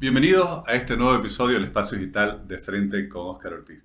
Bienvenidos a este nuevo episodio del Espacio Digital de Frente con Oscar Ortiz.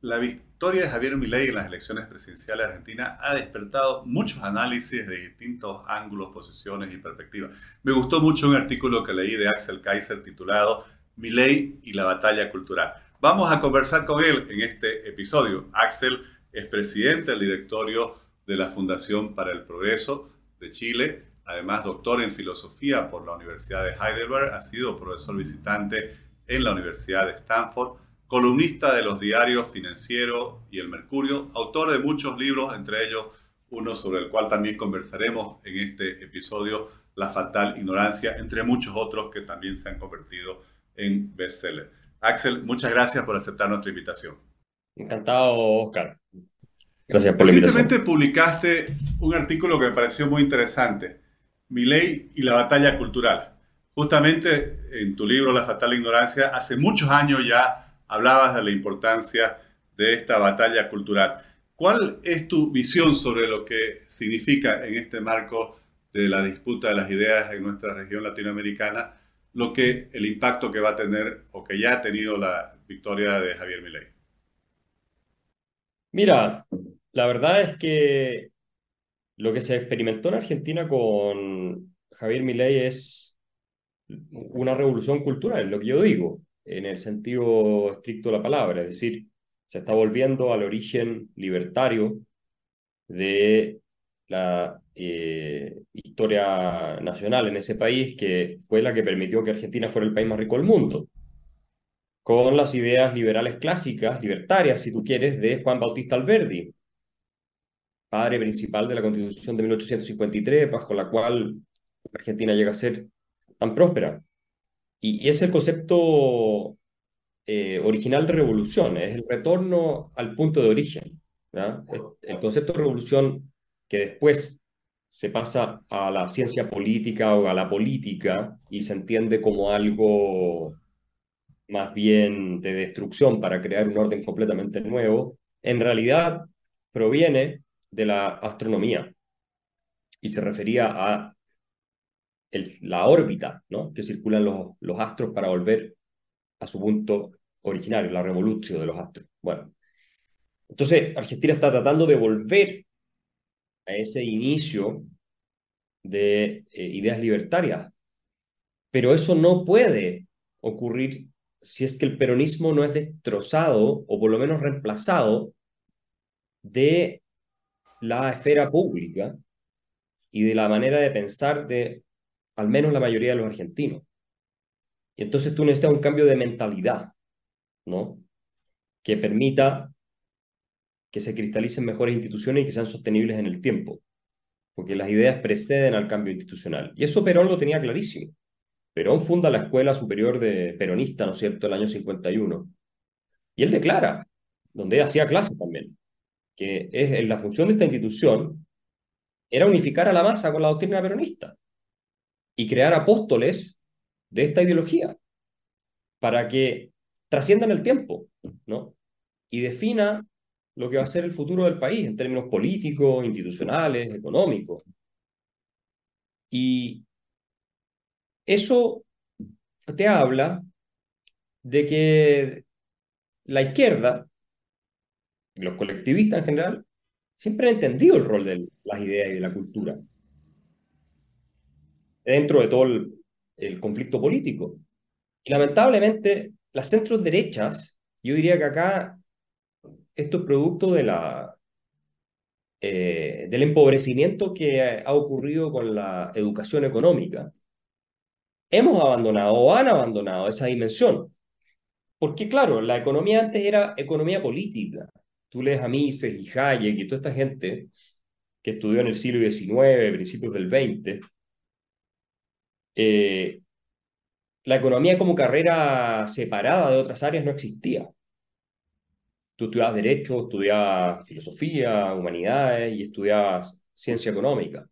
La victoria de Javier Milei en las elecciones presidenciales de Argentina ha despertado muchos análisis de distintos ángulos, posiciones y perspectivas. Me gustó mucho un artículo que leí de Axel Kaiser titulado Milei y la batalla cultural. Vamos a conversar con él en este episodio. Axel es presidente del directorio de la Fundación para el Progreso de Chile Además, doctor en filosofía por la Universidad de Heidelberg, ha sido profesor visitante en la Universidad de Stanford, columnista de los diarios Financiero y El Mercurio, autor de muchos libros, entre ellos uno sobre el cual también conversaremos en este episodio, La fatal ignorancia, entre muchos otros que también se han convertido en bestseller. Axel, muchas gracias por aceptar nuestra invitación. Encantado, Oscar. Gracias por la invitación. Recientemente publicaste un artículo que me pareció muy interesante ley y la batalla cultural. Justamente en tu libro La fatal ignorancia, hace muchos años ya hablabas de la importancia de esta batalla cultural. ¿Cuál es tu visión sobre lo que significa en este marco de la disputa de las ideas en nuestra región latinoamericana, lo que el impacto que va a tener o que ya ha tenido la victoria de Javier Milei? Mira, la verdad es que lo que se experimentó en Argentina con Javier Milei es una revolución cultural, lo que yo digo, en el sentido estricto de la palabra, es decir, se está volviendo al origen libertario de la eh, historia nacional en ese país, que fue la que permitió que Argentina fuera el país más rico del mundo, con las ideas liberales clásicas, libertarias, si tú quieres, de Juan Bautista Alberdi, padre principal de la Constitución de 1853, bajo la cual Argentina llega a ser tan próspera. Y, es el concepto eh, original de revolución, es el retorno al punto de origen. El concepto de revolución que después se pasa a la ciencia política o a la política y se entiende como algo más bien de destrucción para crear un orden completamente nuevo, en realidad proviene de la astronomía y se refería a la órbita ¿no? que circulan los, astros para volver a su punto originario, la revolución de los astros. Bueno, entonces Argentina está tratando de volver a ese inicio de eh, ideas libertarias, pero eso no puede ocurrir si es que el peronismo no es destrozado o por lo menos reemplazado de la esfera pública y de la manera de pensar de al menos la mayoría de los argentinos. Y entonces tú necesitas un cambio de mentalidad, ¿no? Que permita que se cristalicen mejores instituciones y que sean sostenibles en el tiempo, porque las ideas preceden al cambio institucional. Y eso Perón lo tenía clarísimo. Perón funda la Escuela Superior de Peronista, ¿no es cierto?, el año 51. Y él declara, donde hacía clase también, que es la función de esta institución, era unificar a la masa con la doctrina peronista y crear apóstoles de esta ideología para que trasciendan el tiempo, ¿no? Y defina lo que va a ser el futuro del país en términos políticos, institucionales, económicos. Y eso te habla de que la izquierda los colectivistas en general, siempre han entendido el rol de las ideas y de la cultura dentro de todo el, conflicto político. Y lamentablemente, las centros derechas, yo diría que acá esto es producto de la, eh, del empobrecimiento que ha ocurrido con la educación económica. Hemos abandonado o han abandonado esa dimensión. Porque claro, la economía antes era economía política, tú lees a Mises y Hayek y toda esta gente que estudió en el siglo XIX, principios del XX, eh, la economía como carrera separada de otras áreas no existía. Tú estudiabas Derecho, estudiabas Filosofía, Humanidades y estudiabas Ciencia Económica.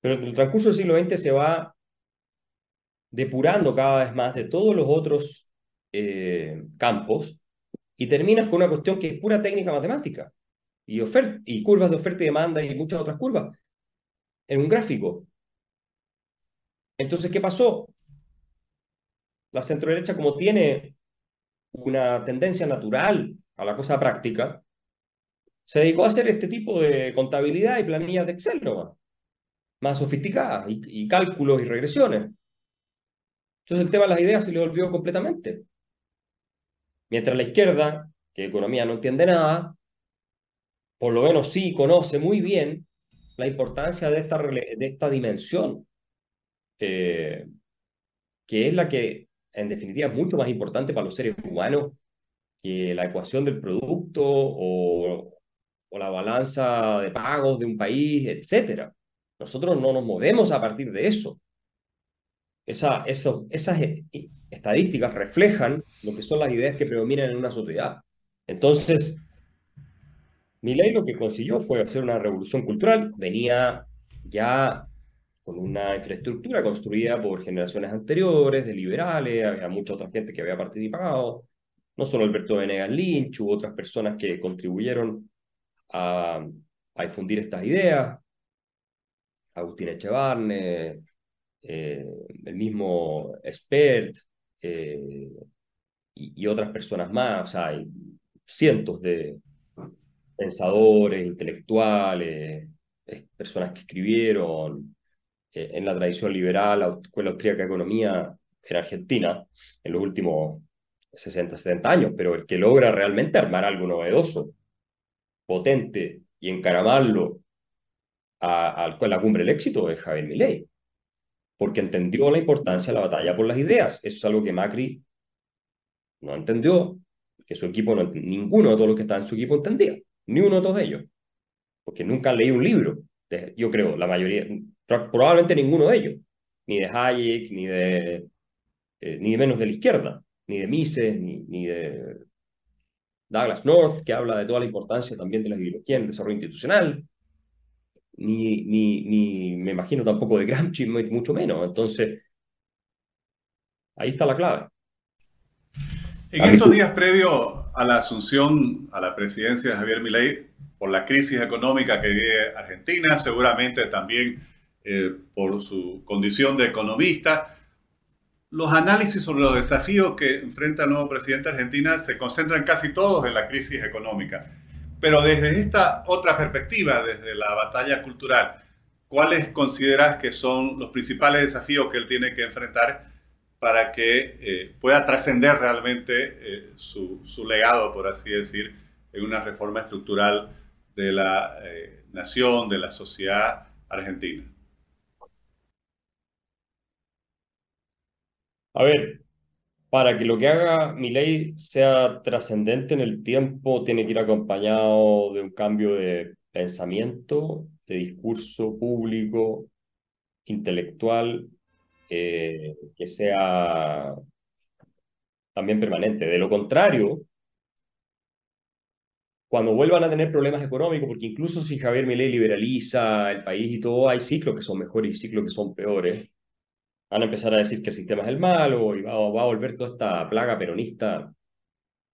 Pero en el transcurso del siglo XX se va depurando cada vez más de todos los otros eh, campos y terminas con una cuestión que es pura técnica matemática y, y curvas de oferta y demanda y muchas otras curvas en un gráfico. Entonces, ¿qué pasó? la centroderecha, como tiene una tendencia natural a la cosa práctica, se dedicó a hacer este tipo de contabilidad y planillas de Excel nomás, más sofisticadas, y, cálculos y regresiones. Entonces el tema de las ideas se le olvidó completamente. Mientras la izquierda, que economía no entiende nada, por lo menos sí conoce muy bien la importancia de esta, de esta dimensión, eh, que es la que en definitiva es mucho más importante para los seres humanos que la ecuación del producto o, o la balanza de pagos de un país, etc. Nosotros no nos movemos a partir de eso. Esas estadísticas reflejan lo que son las ideas que predominan en una sociedad. Entonces, ley lo que consiguió fue hacer una revolución cultural, venía ya con una infraestructura construida por generaciones anteriores, de liberales, había mucha otra gente que había participado, no solo Alberto Venegas Lynch, hubo otras personas que contribuyeron a, difundir estas ideas, Agustín Echevarne, eh, el mismo Spert eh, y, otras personas más, o sea, hay cientos de pensadores, intelectuales, personas que escribieron eh, en la tradición liberal, la Escuela Austríaca de Economía en Argentina en los últimos 60, 70 años, pero el que logra realmente armar algo novedoso potente y encaramarlo a, a, la cumbre del éxito es Javier Milei, porque entendió la importancia de la batalla por las ideas. Eso es algo que Macri no entendió, que su equipo, no, ninguno de todos los que estaban en su equipo entendía, ni uno de todos ellos, porque nunca han un libro, yo creo, la mayoría, probablemente ninguno de ellos, ni de Hayek, ni de, eh, ni menos de la izquierda, ni de Mises, ni, ni de Douglas North, que habla de toda la importancia también de la ideología en el desarrollo institucional, ni, ni, ni me imagino tampoco de Gramsci, mucho menos. Entonces, ahí está la clave. En estos días previos a la asunción a la presidencia de Javier Milei, por la crisis económica que vive Argentina, seguramente también eh, por su condición de economista, los análisis sobre los desafíos que enfrenta el nuevo presidente de Argentina se concentran casi todos en la crisis económica. Pero desde esta otra perspectiva, desde la batalla cultural, ¿cuáles consideras que son los principales desafíos que él tiene que enfrentar para que eh, pueda trascender realmente eh, su, legado, por así decir, en una reforma estructural de la eh, nación, de la sociedad argentina? A ver, para que lo que haga mi ley sea trascendente en el tiempo, tiene que ir acompañado de un cambio de pensamiento, de discurso público, intelectual, eh, que sea también permanente. De lo contrario, cuando vuelvan a tener problemas económicos, porque incluso si Javier Milei liberaliza el país y todo, hay ciclos que son mejores y ciclos que son peores van a empezar a decir que el sistema es el malo y va, a volver toda esta plaga peronista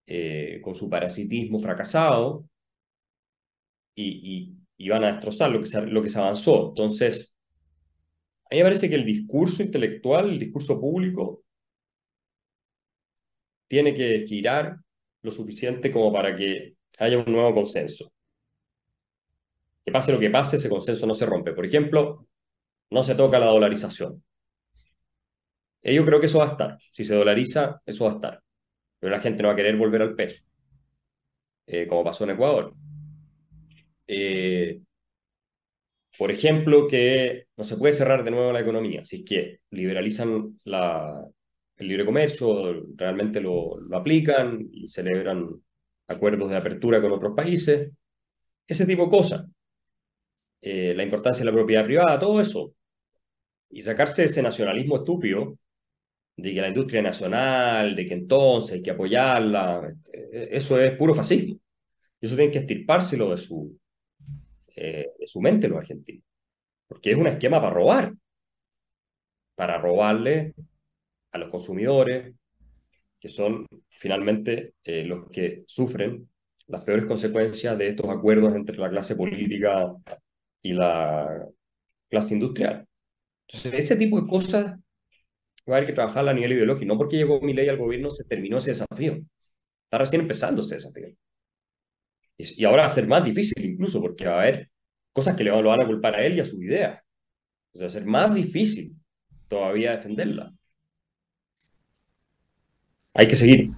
eh, con su parasitismo fracasado y, y, van a destrozar lo que, se, lo que se avanzó. Entonces, a mí me parece que el discurso intelectual, el discurso público, tiene que girar lo suficiente como para que haya un nuevo consenso. Que pase lo que pase, ese consenso no se rompe. Por ejemplo, no se toca la dolarización. Eh, yo creo que eso va a estar. Si se dolariza, eso va a estar. Pero la gente no va a querer volver al peso, eh, como pasó en Ecuador. Eh, por ejemplo, que no se puede cerrar de nuevo la economía. Si es que liberalizan la, el libre comercio, realmente lo, lo aplican y celebran acuerdos de apertura con otros países. Ese tipo de cosas. la importancia de la propiedad privada, todo eso. Y sacarse ese nacionalismo estúpido de que la industria nacional, de que entonces hay que apoyarla, eh, eso es puro fascismo. Y eso tiene que estirpárselo de su, eh, de su mente los argentinos. Porque es un esquema para robar, para robarle a los consumidores, que son finalmente eh, los que sufren las peores consecuencias de estos acuerdos entre la clase política y la clase industrial. Entonces, ese tipo de cosas va a haber que trabajarla a nivel ideológico. No porque llegó mi ley al gobierno se terminó ese desafío. Está recién empezando ese desafío. Y, ahora va a ser más difícil incluso, porque va a haber cosas que le van a culpar a él y a su idea. va a ser más difícil todavía defenderla. Hay que seguir.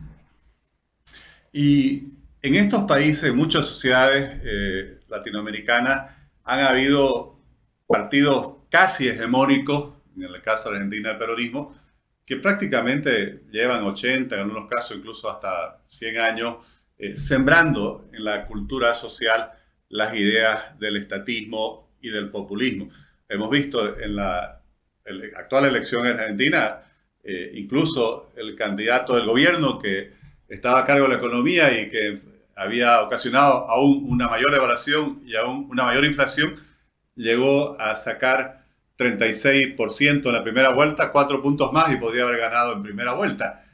Y en estos países, muchas sociedades eh, latinoamericanas, han habido partidos casi hegemónicos, en el caso de Argentina el peronismo, que prácticamente llevan 80, en algunos casos incluso hasta 100 años, eh, sembrando en la cultura social las ideas del estatismo y del populismo. Hemos visto en la, actual elección en Argentina, eh, incluso el candidato del gobierno que estaba a cargo de la economía y que había ocasionado aún una mayor devaluación y aún una mayor inflación, llegó a sacar 36% en la primera vuelta, cuatro puntos más y podría haber ganado en primera vuelta.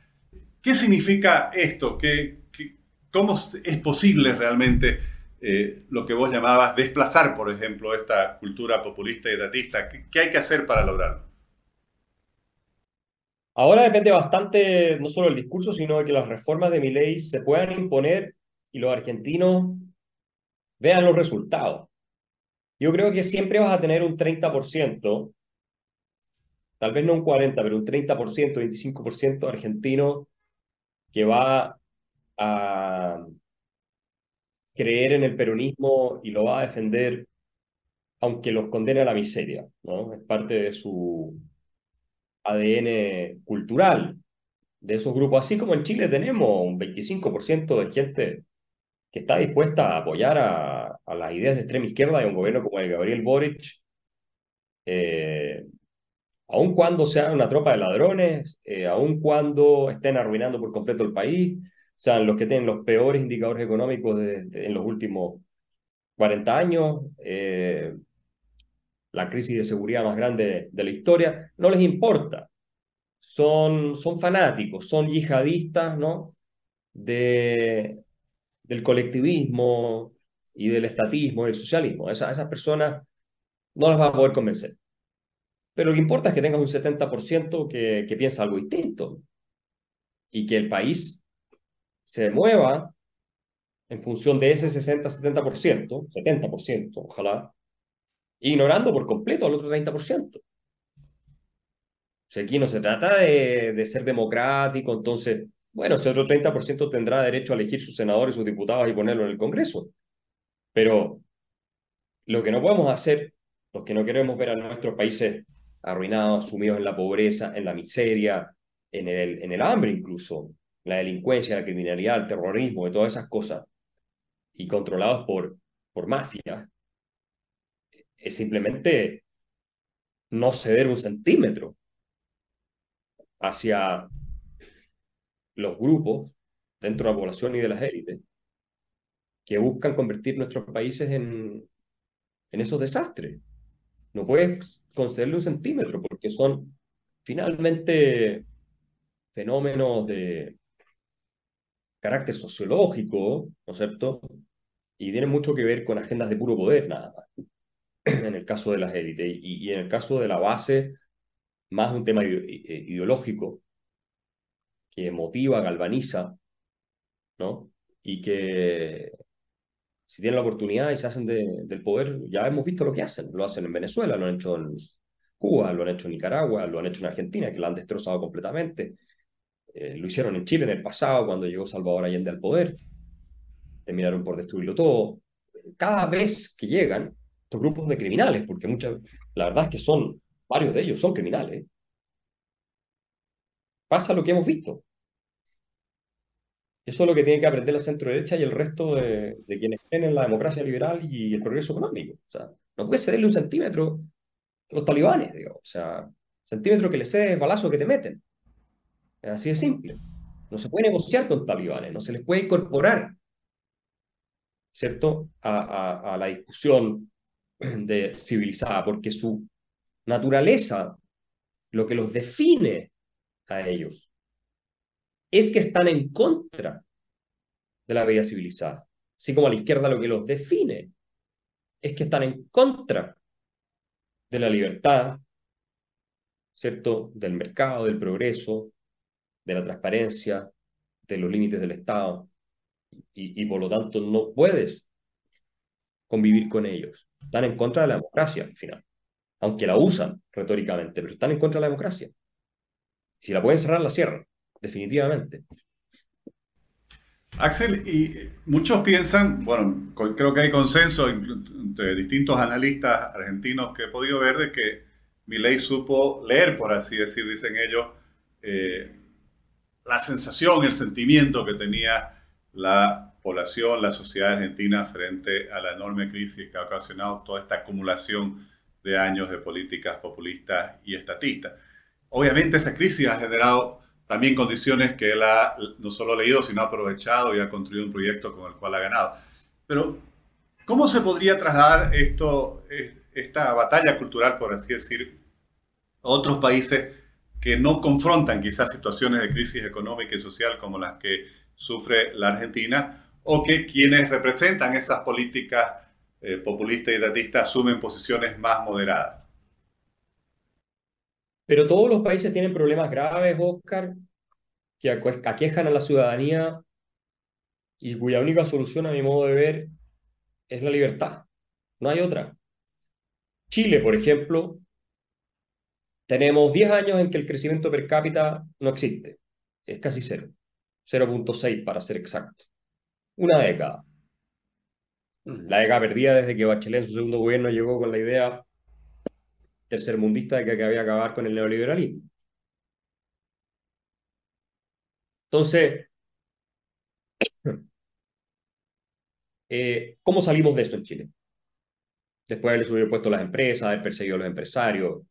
¿Qué significa esto? ¿Qué, cómo es posible realmente eh, lo que vos llamabas desplazar, por ejemplo, esta cultura populista y estatista? ¿Qué, ¿Qué, hay que hacer para lograrlo? Ahora depende bastante no solo del discurso, sino de que las reformas de mi ley se puedan imponer y los argentinos vean los resultados. Yo creo que siempre vas a tener un 30%, tal vez no un 40%, pero un 30%, 25% argentino que va a creer en el peronismo y lo va a defender aunque los condene a la miseria, ¿no? Es parte de su ADN cultural de esos grupos, así como en Chile tenemos un 25% de gente que está dispuesta a apoyar a, las ideas de extrema izquierda de un gobierno como el Gabriel Boric, eh, aun cuando sea una tropa de ladrones, eh, aun cuando estén arruinando por completo el país, sean los que tienen los peores indicadores económicos en los últimos 40 años, eh, la crisis de seguridad más grande de la historia, no les importa. Son, son fanáticos, son yihadistas, ¿no? De, del colectivismo y del estatismo, del socialismo. Esa, esas personas no las va a poder convencer. Pero lo que importa es que tengas un 70% que, que piensa algo distinto y que el país se mueva en función de ese 60-70%, 70%, ojalá, ignorando por completo al otro 30%. O sea, aquí no se trata de, de ser democrático, entonces bueno, ese otro 30% tendrá derecho a elegir sus senadores, sus diputados y ponerlo en el Congreso. Pero lo que no podemos hacer, los que no queremos ver a nuestros países arruinados, sumidos en la pobreza, en la miseria, en el, en el hambre incluso, la delincuencia, la criminalidad, el terrorismo, y todas esas cosas, y controlados por, por mafias, es simplemente no ceder un centímetro hacia los grupos dentro de la población y de las élites que buscan convertir nuestros países en, en esos desastres. No puedes concederle un centímetro porque son finalmente fenómenos de carácter sociológico, ¿no es cierto? Y tienen mucho que ver con agendas de puro poder, nada más, en el caso de las élites. Y, y en el caso de la base, más un tema ideológico que motiva, galvaniza, ¿no? Y que si tienen la oportunidad y se hacen del poder, ya hemos visto lo que hacen. Lo hacen en Venezuela, lo han hecho en Cuba, lo han hecho en Nicaragua, lo han hecho en Argentina, que lo han destrozado completamente. Eh, lo hicieron en Chile en el pasado, cuando llegó Salvador Allende al poder. Terminaron por destruirlo todo. Cada vez que llegan estos grupos de criminales, porque muchas, la verdad es que son, varios de ellos son criminales, pasa lo que hemos visto. Eso es lo que tiene que aprender la centro derecha y el resto de, quienes creen en la democracia liberal y el progreso económico. O sea, no puedes cederle un centímetro a los talibanes, digo. O sea, centímetro que le cedes balazo que te meten. Es así de simple. No se puede negociar con talibanes, no se les puede incorporar, ¿cierto?, a, a la discusión de civilizada, porque su naturaleza, lo que los define a ellos, es que están en contra de la vida civilizada. Así como a la izquierda lo que los define es que están en contra de la libertad, ¿cierto? Del mercado, del progreso, de la transparencia, de los límites del Estado, y, y por lo tanto no puedes convivir con ellos. Están en contra de la democracia al final, aunque la usan retóricamente, pero están en contra de la democracia. Si la pueden cerrar, la cierran, definitivamente. Axel, y muchos piensan, bueno, creo que hay consenso entre distintos analistas argentinos que he podido ver de que Milei supo leer, por así decir, dicen ellos, eh, la sensación, el sentimiento que tenía la población, la sociedad argentina frente a la enorme crisis que ha ocasionado toda esta acumulación de años de políticas populistas y estatistas. Obviamente esa crisis ha generado también condiciones que él ha no solo leído, sino aprovechado y ha construido un proyecto con el cual ha ganado. Pero, ¿cómo se podría trasladar esto, esta batalla cultural, por así decir, a otros países que no confrontan quizás situaciones de crisis económica y social como las que sufre la Argentina, o que quienes representan esas políticas eh, populistas y datistas asumen posiciones más moderadas? Pero todos los países tienen problemas graves, Oscar, que aquejan a la ciudadanía y cuya única solución, a mi modo de ver, es la libertad. No hay otra. Chile, por ejemplo, tenemos 10 años en que el crecimiento per cápita no existe. Es casi cero. 0.6 para ser exacto. Una década. La década perdida desde que Bachelet en su segundo gobierno llegó con la idea tercermundista de que había que acabar con el neoliberalismo. Entonces, eh, ¿cómo salimos de esto en Chile? Después de haber subido puesto las empresas, de haber perseguido a los empresarios,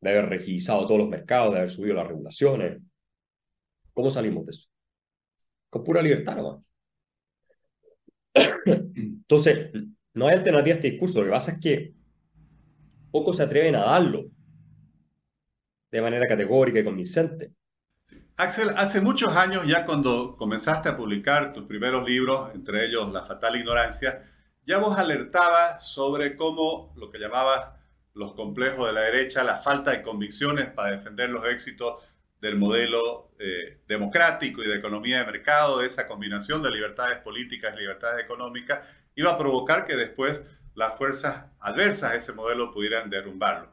de haber regizado todos los mercados, de haber subido las regulaciones. ¿Cómo salimos de eso? Con pura libertad nomás. Entonces, no hay alternativa a este discurso. Lo que pasa es que pocos se atreven a darlo de manera categórica y convincente. Axel, hace muchos años ya cuando comenzaste a publicar tus primeros libros, entre ellos La Fatal Ignorancia, ya vos alertabas sobre cómo lo que llamabas los complejos de la derecha, la falta de convicciones para defender los éxitos del modelo eh, democrático y de economía de mercado, de esa combinación de libertades políticas y libertades económicas, iba a provocar que después las fuerzas adversas a ese modelo pudieran derrumbarlo.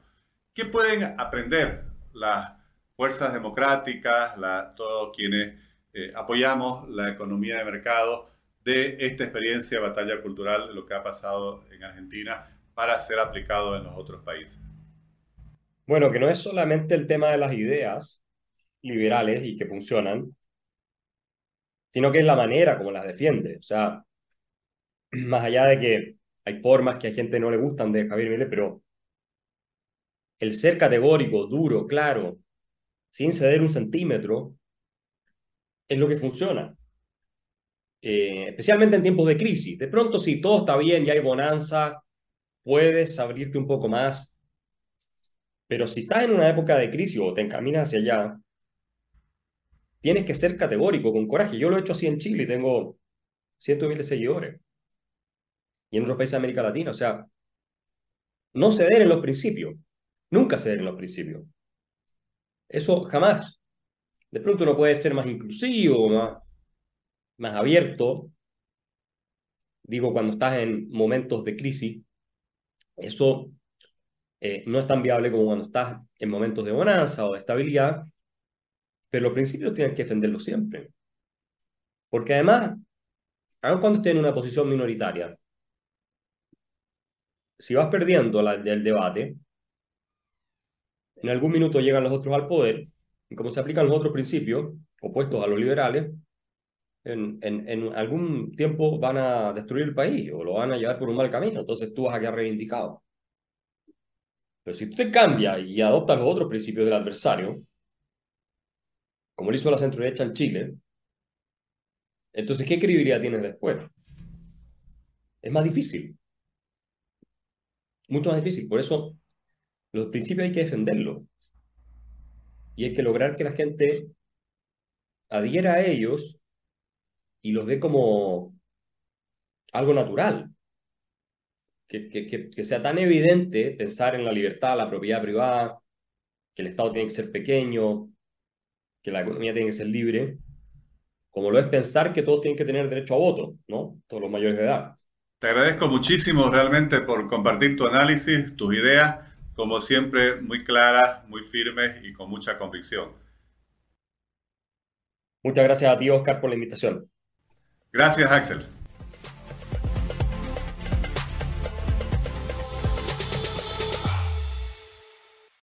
¿Qué pueden aprender las fuerzas democráticas, todos quienes eh, apoyamos la economía de mercado de esta experiencia de batalla cultural, de lo que ha pasado en Argentina, para ser aplicado en los otros países? Bueno, que no es solamente el tema de las ideas liberales y que funcionan, sino que es la manera como las defiende. O sea, más allá de que hay formas que a gente no le gustan de Javier Milei, pero el ser categórico, duro, claro, sin ceder un centímetro, es lo que funciona. Eh, especialmente en tiempos de crisis. De pronto, si todo está bien y hay bonanza, puedes abrirte un poco más. Pero si estás en una época de crisis o te encaminas hacia allá, tienes que ser categórico, con coraje. Yo lo he hecho así en Chile y tengo cientos de miles de seguidores y en otros países de América Latina. O sea, no ceder en los principios, nunca ceder en los principios. Eso jamás. De pronto uno puede ser más inclusivo, más, más abierto. Digo, cuando estás en momentos de crisis, eso eh, no es tan viable como cuando estás en momentos de bonanza o de estabilidad, pero los principios tienes que defenderlos siempre. Porque además, aun cuando estés en una posición minoritaria, si vas perdiendo el debate, en algún minuto llegan los otros al poder, y como se aplican los otros principios opuestos a los liberales, en, en, en, algún tiempo van a destruir el país o lo van a llevar por un mal camino, entonces tú vas a quedar reivindicado. Pero si tú te cambias y adoptas los otros principios del adversario, como lo hizo la centro-derecha en Chile, entonces, ¿qué credibilidad tienes después? Es más difícil mucho más difícil. Por eso, los principios hay que defenderlos. Y hay que lograr que la gente adhiera a ellos y los ve como algo natural. Que, que, que, sea tan evidente pensar en la libertad, la propiedad privada, que el Estado tiene que ser pequeño, que la economía tiene que ser libre, como lo es pensar que todos tienen que tener derecho a voto, ¿no? Todos los mayores de edad. Te agradezco muchísimo realmente por compartir tu análisis, tus ideas, como siempre, muy claras, muy firmes y con mucha convicción. Muchas gracias a ti, Oscar, por la invitación. Gracias, Axel.